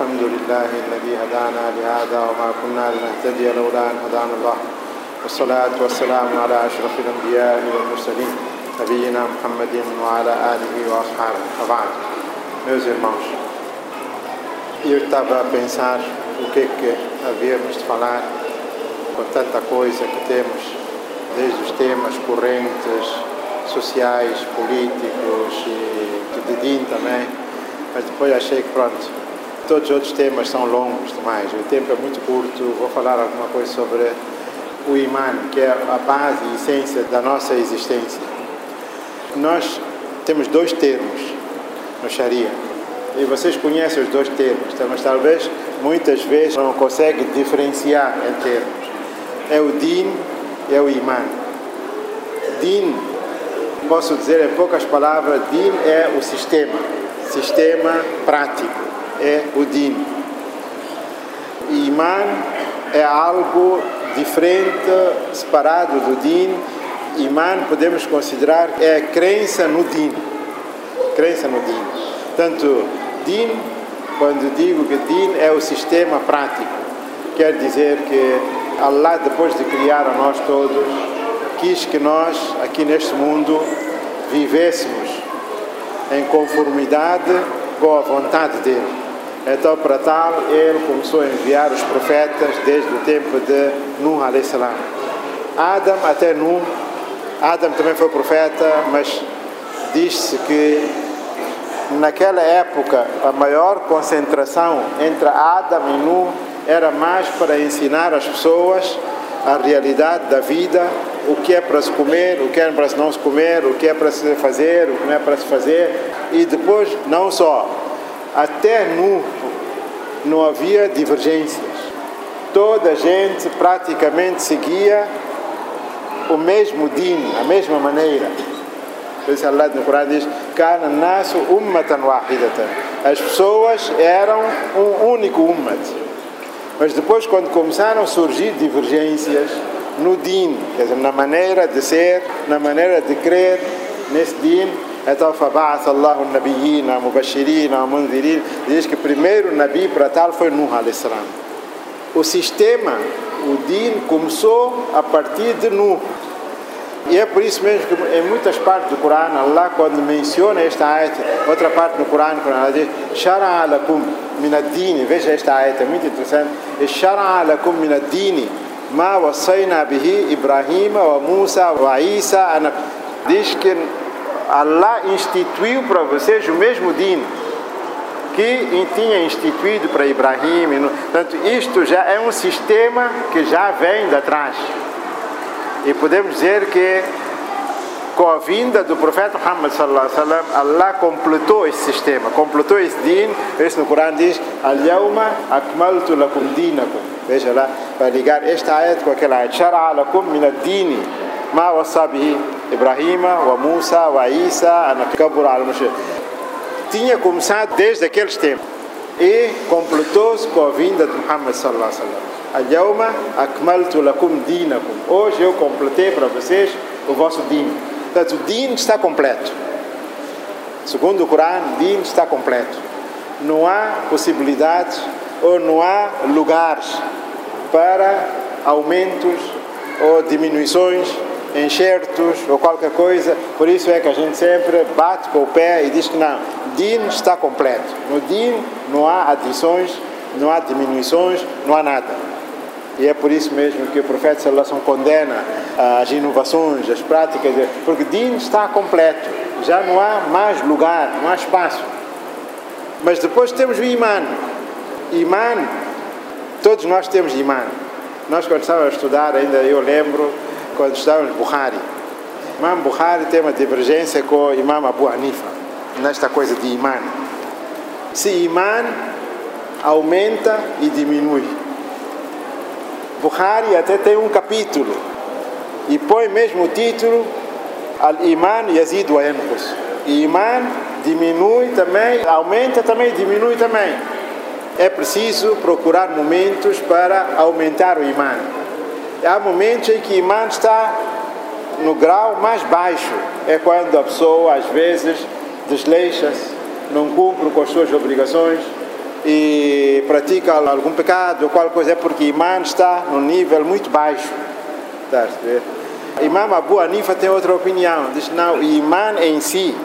الحمد لله الذي هدانا لهذا وما كنا لنهتدي لولا أن هدانا الله والصلاة والسلام على أشرف الأنبياء والمرسلين نبينا محمد وعلى آله وأصحابه وبعد Meus irmãos, eu estava a pensar o que é que havíamos de falar com tanta coisa que temos, desde os temas correntes, sociais, políticos e de DIN também, mas depois achei que pronto, todos os outros temas são longos demais, o tempo é muito curto, vou falar alguma coisa sobre o imã, que é a base e essência da nossa existência. Nós temos dois termos no Sharia. E vocês conhecem os dois termos, mas talvez muitas vezes não conseguem diferenciar em termos. É o din e é o imã. Din, posso dizer em poucas palavras, din é o sistema, sistema prático, é o din. Imã é algo diferente, separado do din. Imã podemos considerar é a crença no din. Crença no din. Portanto, din, quando digo que din é o sistema prático, quer dizer que Allah, depois de criar a nós todos, quis que nós, aqui neste mundo, vivêssemos em conformidade com a vontade dele. Então, para tal, ele começou a enviar os profetas desde o tempo de Nuh a.s. Adam até Nuh, Adam também foi profeta, mas diz-se que naquela época a maior concentração entre Adam e Nuh era mais para ensinar as pessoas a realidade da vida, o que é para se comer, o que é para se não se comer, o que é para se fazer, o que não é para se fazer. E depois, não só, até nu não havia divergências. Toda a gente praticamente seguia o mesmo din, a mesma maneira. Por isso Allah no Corão diz: "Kana ummatan wahidatan". As pessoas eram um único ummat. Mas depois quando começaram a surgir divergências no din, quer dizer, na maneira de ser, na maneira de crer nesse din, então, Nabi, Allahu Nabiyina, Mubashirina, Mundirin, diz que primeiro Nabi para tal foi Nuh al-Islam. O sistema, o Din, começou a partir de Nuh. E é por isso mesmo que em muitas partes do Corão, Allah quando menciona esta ayat, outra parte no Corão, quando Allah diz, Shara'a lakum minadini, veja esta ayat, é muito interessante, Shara'a lakum minadini, ma wasaina bihi Ibrahim wa Musa wa Isa, diz que Allah instituiu para vocês o mesmo din que tinha instituído para Ibrahim. Portanto, isto já é um sistema que já vem de trás. E podemos dizer que com a vinda do profeta Muhammad sallallahu alaihi wasallam, Allah completou esse sistema, completou esse din. Isso no Corão diz: "Al-yawma akmaltu lakum dinakum". Veja lá, para ligar esta ayat com aquela ayat: "Shara'a lakum min ad-din bihi Ibrahim wa Musa wa Isa an kabur al Tinha começado desde aqueles tempos e completou-se com a vinda de Muhammad sallallahu alaihi wasallam. Al-yawma. Hoje eu completei para vocês o vosso din. Portanto, o din está completo. Segundo o Corão, din está completo. Não há possibilidades ou não há lugares para aumentos ou diminuições, enxertos ou qualquer coisa. Por isso é que a gente sempre bate com o pé e diz que não, din está completo. No din não há adições, não há diminuições, não há nada. E é por isso mesmo que o profeta Sallallahu condena as inovações, as práticas, porque din está completo, já não há mais lugar, não há espaço. Mas depois temos o imã. Imã, todos nós temos imã. Nós quando estávamos a estudar, ainda eu lembro, quando estudávamos Bukhari. Imam Bukhari tem uma divergência com o Imam Abu Hanifa, nesta coisa de imã. Se imã aumenta e diminui. Bukhari até tem um capítulo e põe mesmo o título Al-Iman Yazid wa Yanqus. Iman diminui também, aumenta também, diminui também. É preciso procurar momentos para aumentar o Iman. Há momentos em que Iman está no grau mais baixo. É quando a pessoa às vezes desleixa-se, não cumpre com as suas obrigações e pratica algum pecado ou qualquer coisa é porque Imã está num nível muito baixo. Ver? Imam Abu Hanifa tem outra opinião. Diz, não, Imã em si,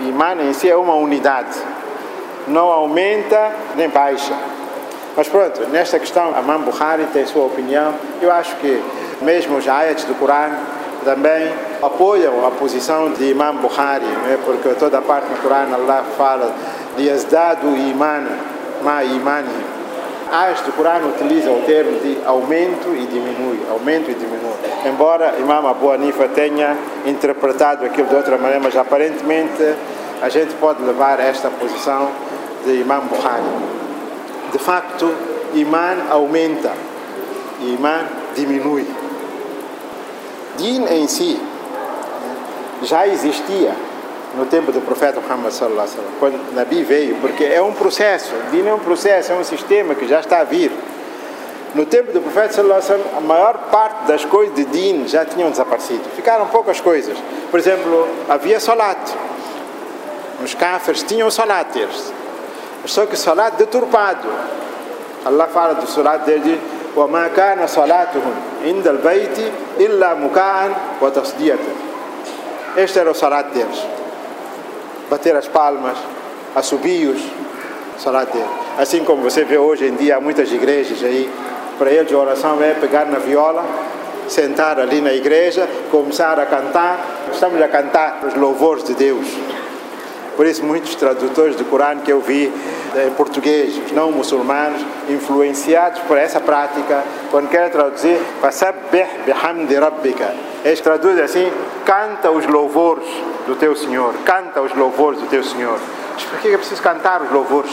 Imã em si é uma unidade. Não aumenta nem baixa. Mas pronto, nesta questão, Imam Bukhari tem sua opinião. Eu acho que mesmo os ayats do Corão também apoiam a posição de Imam Bukhari, né? porque toda a parte do Corão Allah fala de yazdadu iman ma imani. As do Corão utilizam o termo de aumento e diminui, aumento e diminui. Embora Imam Abu Hanifa tenha interpretado aquilo de outra maneira, mas aparentemente a gente pode levar esta posição de Imam Bukhari. De facto, Iman aumenta, Iman diminui. Din em si já existia no tempo do profeta Muhammad sallallahu alaihi wasallam, quando Nabi veio, porque é um processo, Din é um processo, é um sistema que já está a vir. No tempo do profeta sallallahu alaihi wasallam, a maior parte das coisas de Din já tinham desaparecido. Ficaram poucas coisas. Por exemplo, havia salat. Os kafirs tinham salat. Só que salat deturpado. Allah fala do salat dele وما كان صلاتهم عند البيت إلا مكاء وتصدية este era o salat deles bater as palmas assobios salat deles assim como você vê hoje em dia há muitas igrejas aí para eles a oração é pegar na viola sentar ali na igreja começar a cantar estamos a cantar os louvores de Deus por isso, muitos tradutores do Corão que eu vi em português, os não muçulmanos, influenciados por essa prática, quando querem traduzir, fasabbih bihamdi rabbika. Eles traduzem assim: canta os louvores do teu Senhor, canta os louvores do teu Senhor. Mas por que é preciso cantar os louvores?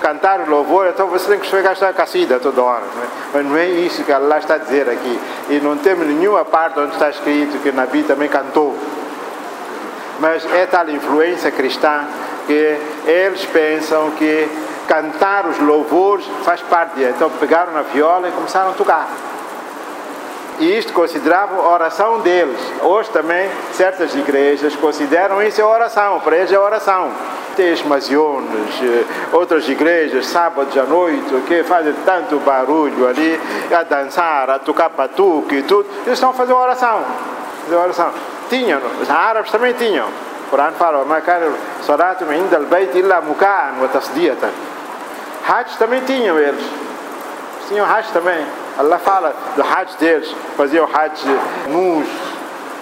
Cantar os louvores, então você tem que chegar a cacida toda hora. Não é? Mas não é isso que Allah está a dizer aqui. E não temos nenhuma parte onde está escrito que Nabi também cantou mas é tal influência cristã que eles pensam que cantar os louvores faz parte disso. Então pegaram na viola e começaram a tocar. E isto consideravam a oração deles. Hoje também certas igrejas consideram isso a oração, para eles é oração. Tem esmasiones, eh, outras igrejas, sábados à noite, que fazem tanto barulho ali, a dançar, a tocar batuque e tudo, eles estão a fazer oração. Fazer oração. Tinham, os árabes também tinham. O Corão fala: "Ma kana salatum inda al-bayt illa muka'an wa tasdiyatan". Hajj também tinham eles. Tinham Hajj também. Allah fala do Hajj deles. Faziam Hajj nus,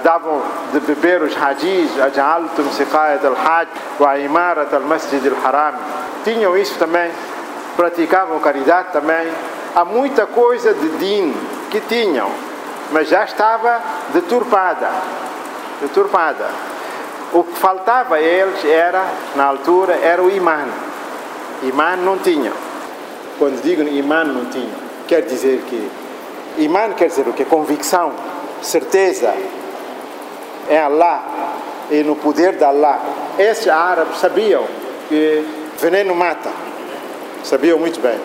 davam de beber os hajis, aj'altum siqayat al-hajj wa imarat al-masjid al-haram. Tinham isso também. Praticavam caridade também. Há muita coisa de din que tinham, mas já estava deturpada deturpada. O que faltava a eles era, na altura, era o imã. Imã não tinham. Quando digo imã não tinham, quer dizer que imã quer dizer o que? Convicção, certeza é Allah e no poder de Allah. Esses árabes sabiam que veneno mata. Sabiam muito bem.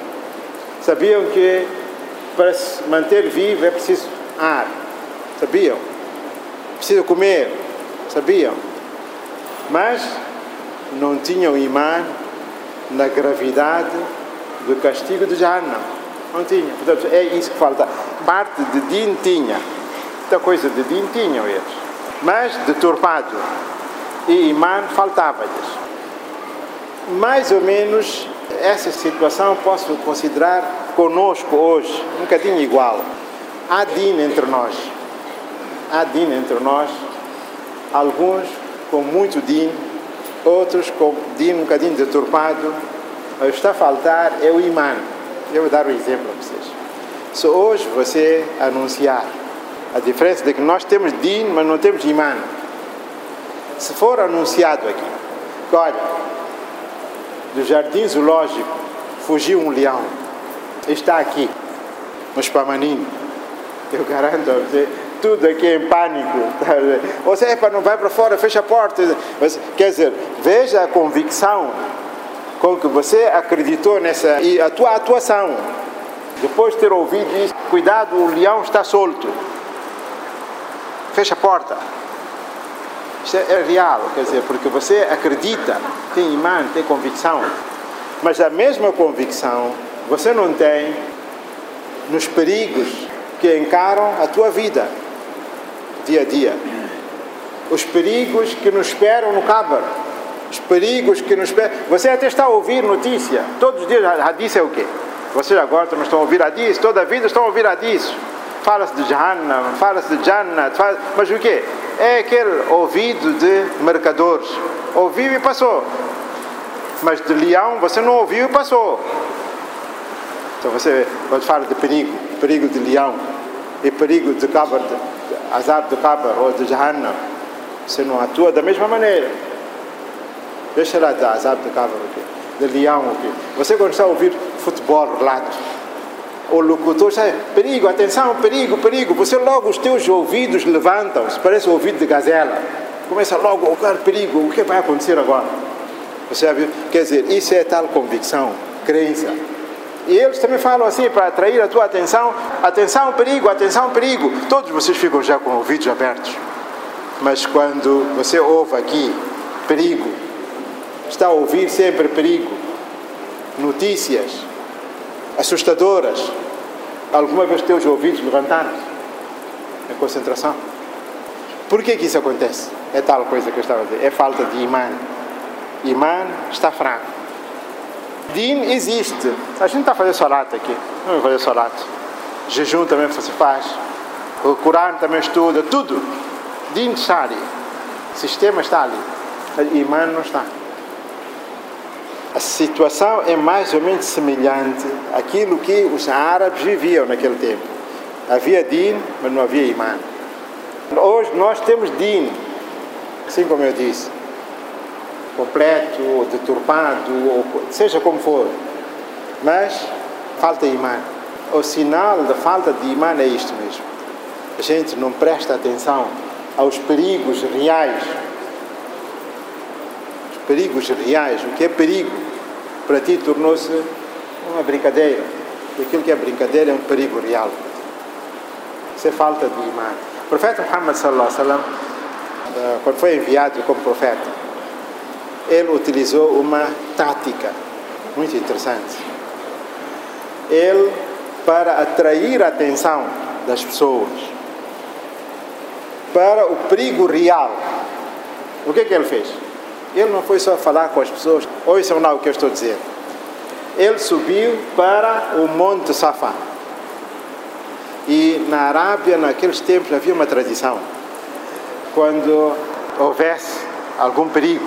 Sabiam que para se manter vivo é preciso ar. Sabiam precisa comer, sabiam? Mas não tinham imã na gravidade do castigo de Jahannam. Não tinha. Portanto, é isso que falta. Parte de din tinha. Muita coisa de din tinham eles. Mas deturpado. E imã faltava-lhes. Mais ou menos essa situação posso considerar conosco hoje, um bocadinho igual. Há din entre nós há din entre nós, alguns com muito din, outros com din um bocadinho deturpado. O que está a faltar é o imã. Eu vou dar um exemplo a vocês. Se hoje você anunciar a diferença de que nós temos din, mas não temos imã. Se for anunciado aqui, que olha, do jardim zoológico fugiu um leão, está aqui, no Spamanino. Eu garanto a você, tudo aqui em pânico. Você epa, não vai para fora, fecha a porta. Quer dizer, veja a convicção com que você acreditou nessa e a tua atuação. Depois de ter ouvido isso, cuidado, o leão está solto. Fecha a porta. Isto é real, quer dizer, porque você acredita, tem imã, tem convicção. Mas a mesma convicção você não tem nos perigos que encaram a tua vida dia a dia. Os perigos que nos esperam no Cábar. Os perigos que nos esperam. Você até está a ouvir notícia. Todos os dias, Hadith é o quê? Vocês agora não estão a ouvir Hadith, toda a vida estão a ouvir Hadith. Fala-se de Jahannam, fala-se de Jannat, fala... mas o quê? É aquele ouvido de mercadores. Ouviu e passou. Mas de leão você não ouviu e passou. Então você, quando fala de perigo, perigo de leão e perigo de cabra, azar de cabra ou de Jahannam, você não atua da mesma maneira. Deixa lá de azar de cabra, de leão. Você quando está a ouvir futebol, relatos, o locutor sai, perigo, atenção, perigo, perigo. Você logo os teus ouvidos levantam-se, parece o ouvido de gazela. Começa logo, oh, cara, perigo, o que vai acontecer agora? Você? Quer dizer, isso é tal convicção, crença. E eles também falam assim para atrair a tua atenção: atenção, perigo, atenção, perigo. Todos vocês ficam já com ouvidos abertos. Mas quando você ouve aqui perigo, está a ouvir sempre perigo, notícias assustadoras, alguma vez teus ouvidos levantaram-se? A concentração. Por que, que isso acontece? É tal coisa que eu estava a dizer: é falta de imã. Imã está fraco. Din existe. A gente está a fazer solat aqui. Vai fazer solat. Jejum também se faz. O Corão também estuda. Tudo. Din está ali. O sistema está ali. Imã não está. A situação é mais ou menos semelhante àquilo que os árabes viviam naquele tempo. Havia din, mas não havia imã. Hoje nós temos din, assim como eu disse completo, ou deturpado, ou seja como for. Mas falta imã. O sinal da falta de imã é isto mesmo. A gente não presta atenção aos perigos reais. Os perigos reais. O que é perigo? Para ti tornou-se uma brincadeira. E aquilo que é brincadeira é um perigo real. Isso é falta de imã. O profeta Muhammad sallallahu alaihi wasallam, eh, quando foi enviado como profeta, ele utilizou uma tática muito interessante. Ele, para atrair a atenção das pessoas para o perigo real, o que é que ele fez? Ele não foi só falar com as pessoas, ouçam lá o que eu estou dizer. Ele subiu para o Monte Safá. E na Arábia, naqueles tempos, havia uma tradição. Quando houvesse algum perigo,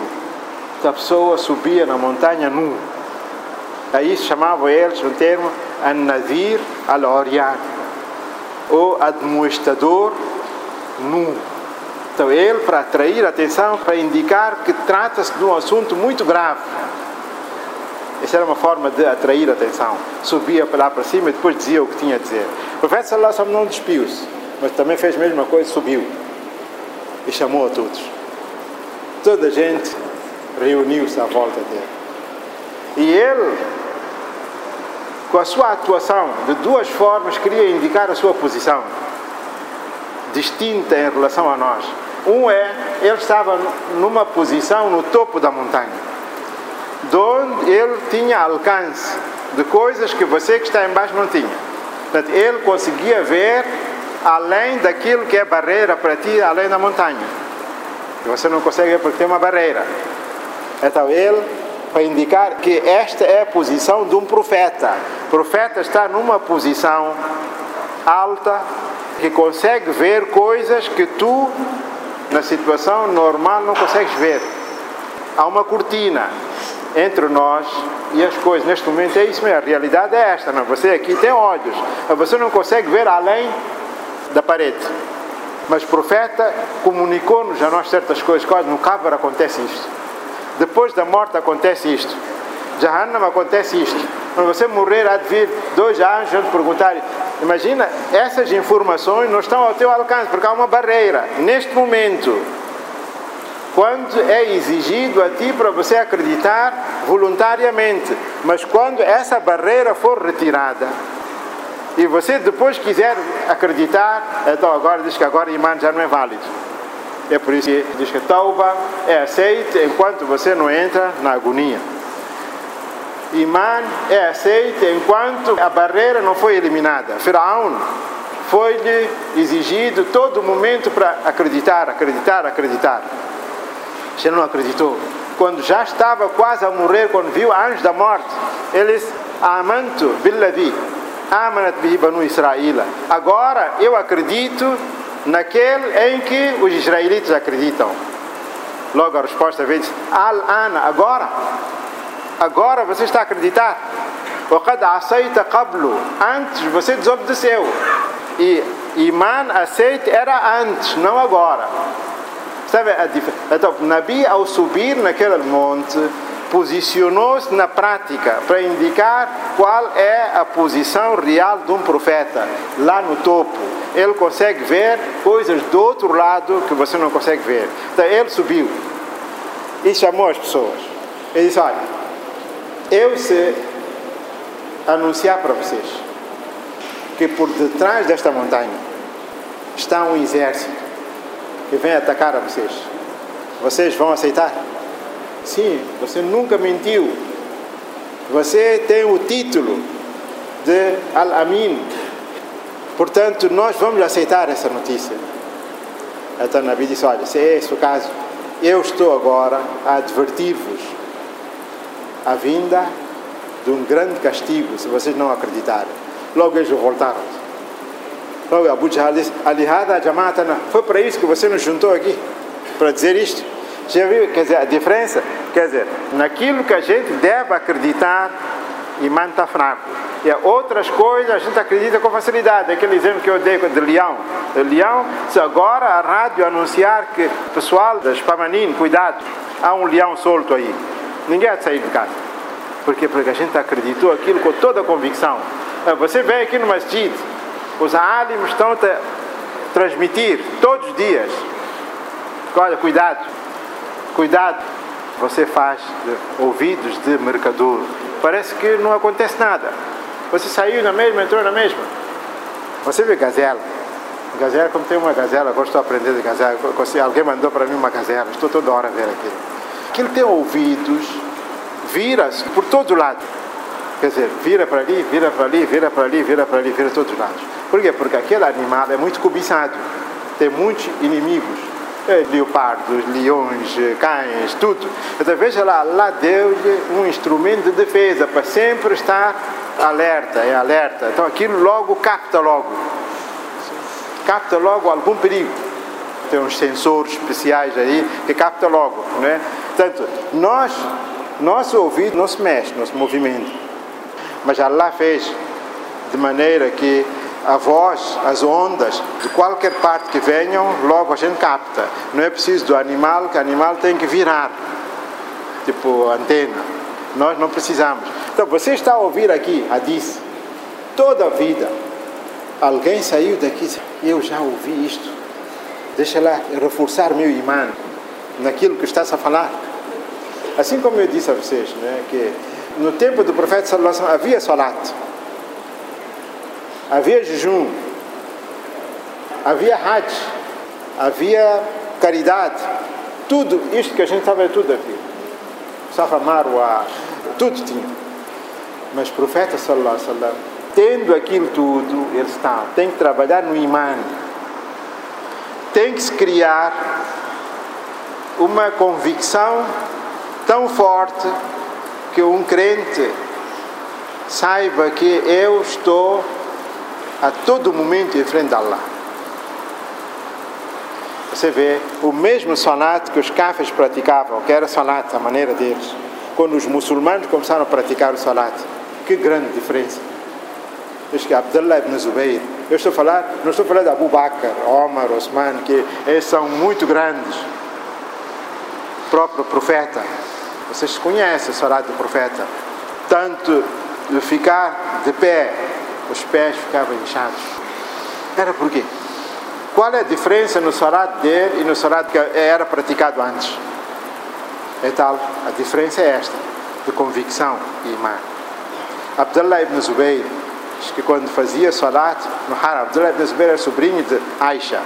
a pessoa subia na montanha nu. Aí chamavam eles um termo An-Nadir al-Orian, ou administrador nu. Então ele, para atrair a atenção, para indicar que trata-se de um assunto muito grave. Essa era uma forma de atrair a atenção. Subia lá para cima e depois dizia o que tinha a dizer. O profeta Alaihi não despiu-se, mas também fez a mesma coisa, subiu e chamou a todos. Toda a gente reuniu-se à volta dele. E ele, com a sua atuação, de duas formas, queria indicar a sua posição distinta em relação a nós. Um é, ele estava numa posição no topo da montanha, onde ele tinha alcance de coisas que você que está embaixo não tinha. Portanto, ele conseguia ver além daquilo que é barreira para ti, além da montanha. Você não consegue ver porque tem uma barreira. Então ele, para indicar que esta é a posição de um profeta. O profeta está numa posição alta que consegue ver coisas que tu, na situação normal, não consegues ver. Há uma cortina entre nós e as coisas. Neste momento é isso mesmo, a realidade é esta. Não? Você aqui tem olhos, mas você não consegue ver além da parede. Mas o profeta comunicou-nos a nós certas coisas. No Cávar acontece isto. Depois da morte acontece isto. Jahannam acontece isto. Quando você morrer, há de vir dois anjos perguntar. Imagina, essas informações não estão ao teu alcance, porque há uma barreira. Neste momento, quando é exigido a ti para você acreditar voluntariamente, mas quando essa barreira for retirada e você depois quiser acreditar, então agora diz que agora imã já não é válido. É por isso que diz que Tauba é aceita enquanto você não entra na agonia. Imã é aceito enquanto a barreira não foi eliminada. Faraó foi-lhe exigido todo momento para acreditar, acreditar, acreditar. Ele não acreditou. Quando já estava quase a morrer, quando viu anjos da morte, eles, amanto billadhi, amanat bihi banu Israila. Agora eu acredito naquele em que os israelitas acreditam. Logo a resposta vem, al-ana, agora. Agora você está a acreditar. وقد عصيت قبله antes você desobedeceu e Iman aceite era antes, não agora. Sabe a diferença? Então, Nabi, ao subir naquele monte, posicionou-se na prática para indicar qual é a posição real de um profeta lá no topo. Ele consegue ver coisas do outro lado que você não consegue ver. Então, ele subiu e chamou as pessoas. Ele disse: Olha, eu sei anunciar para vocês que por detrás desta montanha está um exército que vem atacar a vocês. Vocês vão aceitar? Sim, você nunca mentiu. Você tem o título de Al-Amin. Portanto, nós vamos aceitar essa notícia. Então, Nabi disse: Olha, se é esse o caso, eu estou agora a advertir-vos a vinda de um grande castigo se vocês não acreditarem. Logo eles voltaram. Logo Abu Jahl disse, Alihada Jamatana, foi para isso que você nos juntou aqui, para dizer isto. Já viu, quer dizer, a diferença? Quer dizer, naquilo que a gente deve acreditar, imã está fraco. E outras coisas a gente acredita com facilidade. Aquele exemplo que eu dei de leão. De leão, se agora a rádio anunciar que, pessoal das Pamanin, cuidado, há um leão solto aí. Ninguém de sair de casa. Por quê? Porque a gente acreditou aquilo com toda a convicção. Ah, você vem aqui no masjid, os alims estão a transmitir todos os dias. Olha, cuidado, cuidado. Você faz de ouvidos de mercador. Parece que não acontece nada. Você saiu na mesma, entrou na mesma. Você vê gazela. Gazela, como tem uma gazela, agora estou aprendendo de gazela. Alguém mandou para mim uma gazela, estou toda hora a ver aquilo. Aquilo tem ouvidos, vira-se por todo lado. Quer dizer, vira para ali, vira para ali, vira para ali, vira para ali, vira todos os lados. Por quê? Porque aquele animal é muito cobiçado, tem muitos inimigos. É, leopardos, leões, cães, tudo. Então veja lá, lá deu-lhe um instrumento de defesa para sempre estar alerta, é alerta. Então aquilo logo capta logo. Capta logo algum perigo. Tem uns sensores especiais aí que capta logo, não é? Portanto, nós, nosso ouvido não se mexe, não se movimenta. Mas Allah fez de maneira que a voz, as ondas, de qualquer parte que venham, logo a gente capta. Não é preciso do animal, que o animal tem que virar, tipo antena. Nós não precisamos. Então você está a ouvir aqui, a diz, toda a vida. Alguém saiu daqui e eu já ouvi isto. Deixa lá reforçar meu imã naquilo que estás a falar. Assim como eu disse a vocês, né, que no tempo do profeta havia salat, havia jejum, havia hajj, havia caridade, tudo isto que a gente sabe é tudo aqui. Safa Marwa, tudo tinha. Mas o profeta sallallahu alaihi wasallam, tendo aquilo tudo, ele está, tem que trabalhar no imã, tem que se criar uma convicção tão forte que um crente saiba que eu estou a todo momento em frente a Allah. Você vê o mesmo salat que os cafés praticavam, que era salat, a maneira deles. Quando os muçulmanos começaram a praticar o salat, que grande diferença. Diz que Abdullah ibn Zubayr, eu estou a falar, não estou a falar de Abu Bakr, Omar, Osman, que eles são muito grandes. O próprio profeta, vocês conhecem a Salat do profeta. Tanto de ficar de pé, os pés ficavam inchados. Era por quê? Qual é a diferença no Salat dele e no Salat que era praticado antes? É tal, a diferença é esta, de convicção e imã. Abdullah ibn Zubayr, que quando fazia Salat no Haram, Abdullah ibn Zubayr era sobrinho de Aisha,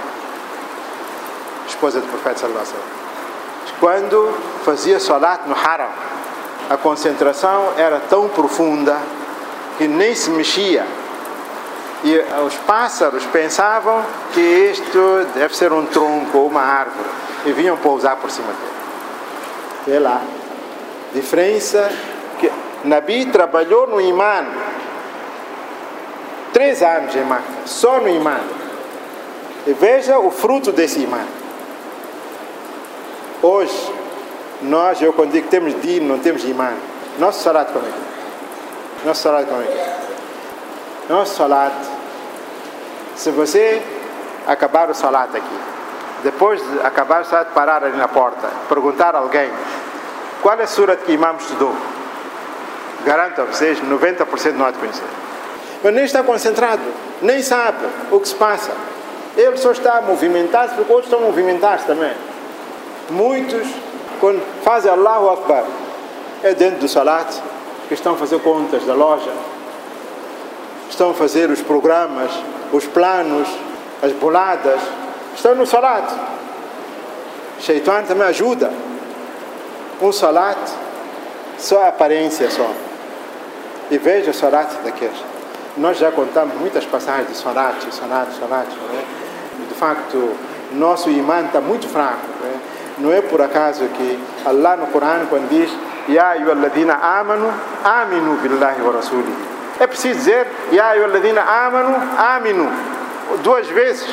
esposa do profeta sallallahu alaihi wasallam quando fazia salat no haram. a concentração era tão profunda que nem se mexia. E os pássaros pensavam que isto deve ser um tronco ou uma árvore e vinham pousar por cima dele. Vê lá. Diferença que Nabi trabalhou no imã. Três anos em Maca, só no imã. E veja o fruto desse imã. Hoje, nós, eu quando digo que temos din, não temos imã. Nosso salat como é que é? Nosso salat como é que é? Nosso salat, se você acabar o salat aqui, depois de acabar o salat, parar ali na porta, perguntar a alguém qual é a sura que o imam estudou, garanto a vocês, 90% não há de conhecer. Mas nem está concentrado, nem sabe o que se passa. Ele só está a movimentar-se porque outros estão a movimentar-se também. Muitos, quando fazem Allahu Akbar, é dentro do salat, que estão a fazer contas da loja, estão a fazer os programas, os planos, as boladas, estão no salat. Shaitan também ajuda. Um salat, só aparência só. E veja o salat daqueles. Nós já contamos muitas passagens de salat, salat, salat. Né? de facto, nosso imã está muito fraco. Né? Não é por acaso que Allah no Corão, quando diz Ya ayyuhalladhina amanu, aminu billahi wa rasulihi. É preciso dizer Ya ayyuhalladhina amanu, aminu. Duas vezes.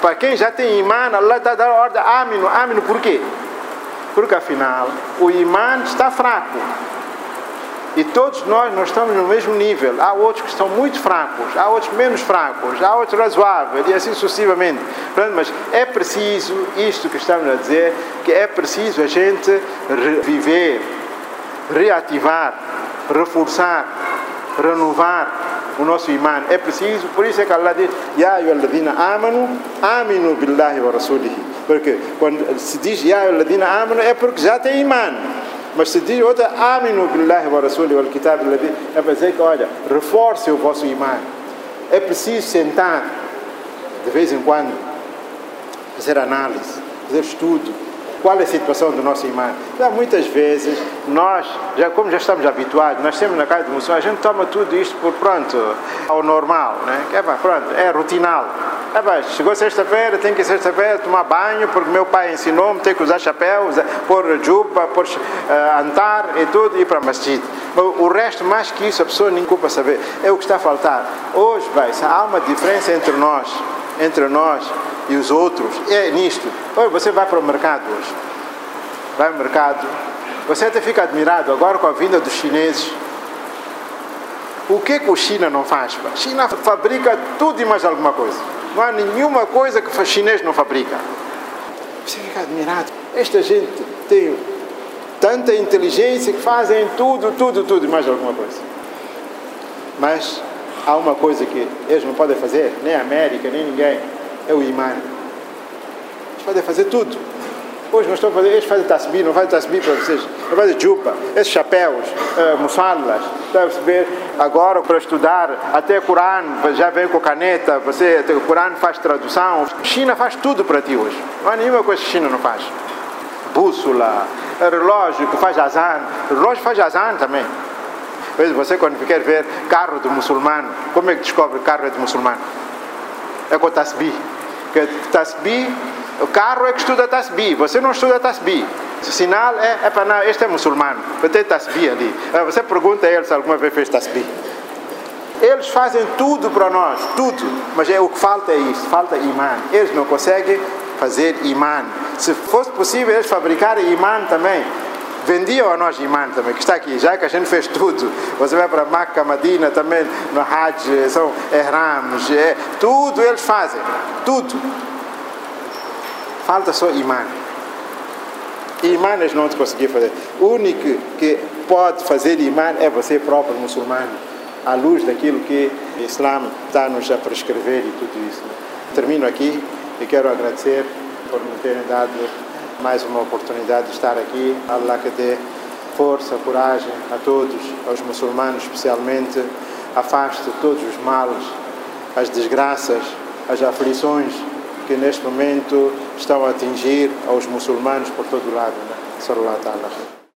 Para quem já tem imã, Allah está dando ordem aminu, aminu. Por quê? Porque afinal, o imã está fraco. E todos nós, nós estamos no mesmo nível. Há outros que estão muito fracos, há outros menos fracos, há outros razoáveis e assim sucessivamente. Mas é preciso, isto que estamos a dizer, que é preciso a gente reviver, reativar, reforçar, renovar o nosso imã. É preciso, por isso é que Allah diz, Ya ayyuhalladhina amanu, aminu billahi wa rasulihi. Porque quando se diz Ya ayyuhalladhina amanu é porque já tem imã. Mas se diz outra, aminu billahi wa rasuli wal kitab é para dizer que, olha, reforce o vosso imã. É preciso sentar, de vez em quando, fazer análise, fazer estudo. Qual é a situação do nosso imã? Já muitas vezes, nós, já, como já estamos habituados, nós temos na casa de muçulmano, a gente toma tudo isto por pronto, ao normal, né? É, pronto, é rutinal. É, pá, chegou sexta-feira, tem que ir sexta-feira tomar banho, porque meu pai ensinou-me, tem que usar chapéu, usar, pôr juba, pôr uh, andar e tudo, e ir para a masjid. O resto, mais que isso, a pessoa nem culpa saber. É o que está a faltar. Hoje, vai, há uma diferença entre nós, entre nós e os outros. É nisto. Hoje você vai para o mercado hoje. Vai ao mercado. Você até fica admirado agora com a vinda dos chineses. O que, que o China não faz? A China fabrica tudo e mais alguma coisa. Não há nenhuma coisa que o chinês não fabrica. Você fica admirado. Esta gente tem tanta inteligência que fazem tudo, tudo, tudo e mais alguma coisa. Mas há uma coisa que eles não podem fazer, nem a América, nem ninguém, é o imã. Podem fazer tudo. Hoje nós estamos fazendo, eles fazem tasbih, não fazem tasbih para vocês, não fazem jupa, esses chapéus, uh, musallas, está a perceber? Agora para estudar, até o Corão já vem com caneta, você, o Corão faz tradução, China faz tudo para ti hoje, não há nenhuma coisa que China não faz. Bússola, relógio que faz azan, relógio faz azan também. Você quando quer ver carro de muçulmano, como é que descobre carro de muçulmano? É com tasbih. Que tasbih o carro é que estuda tasbih, você não estuda tasbih. O sinal é, é para não, este é muçulmano, vai ter tasbih ali. Você pergunta a eles se alguma vez fez tasbih. Eles fazem tudo para nós, tudo, mas é o que falta é isso, falta imã. Eles não conseguem fazer imã. Se fosse possível eles fabricarem imã também, vendiam a nós imã também, que está aqui, já que a gente fez tudo. Você vai para Makkah, Madina também, no Hajj, são Ehrams, é, tudo eles fazem, tudo. Falta só imã. Imã eles não conseguem fazer. O único que pode fazer imã é você próprio, muçulmano, à luz daquilo que o Islã está nos a prescrever e tudo isso. Termino aqui e quero agradecer por me terem dado mais uma oportunidade de estar aqui. Allah que dê força, coragem a todos, aos muçulmanos especialmente, afaste todos os males, as desgraças, as aflições que neste momento estão a atingir aos muçulmanos por todo o lado. Né? Sallallahu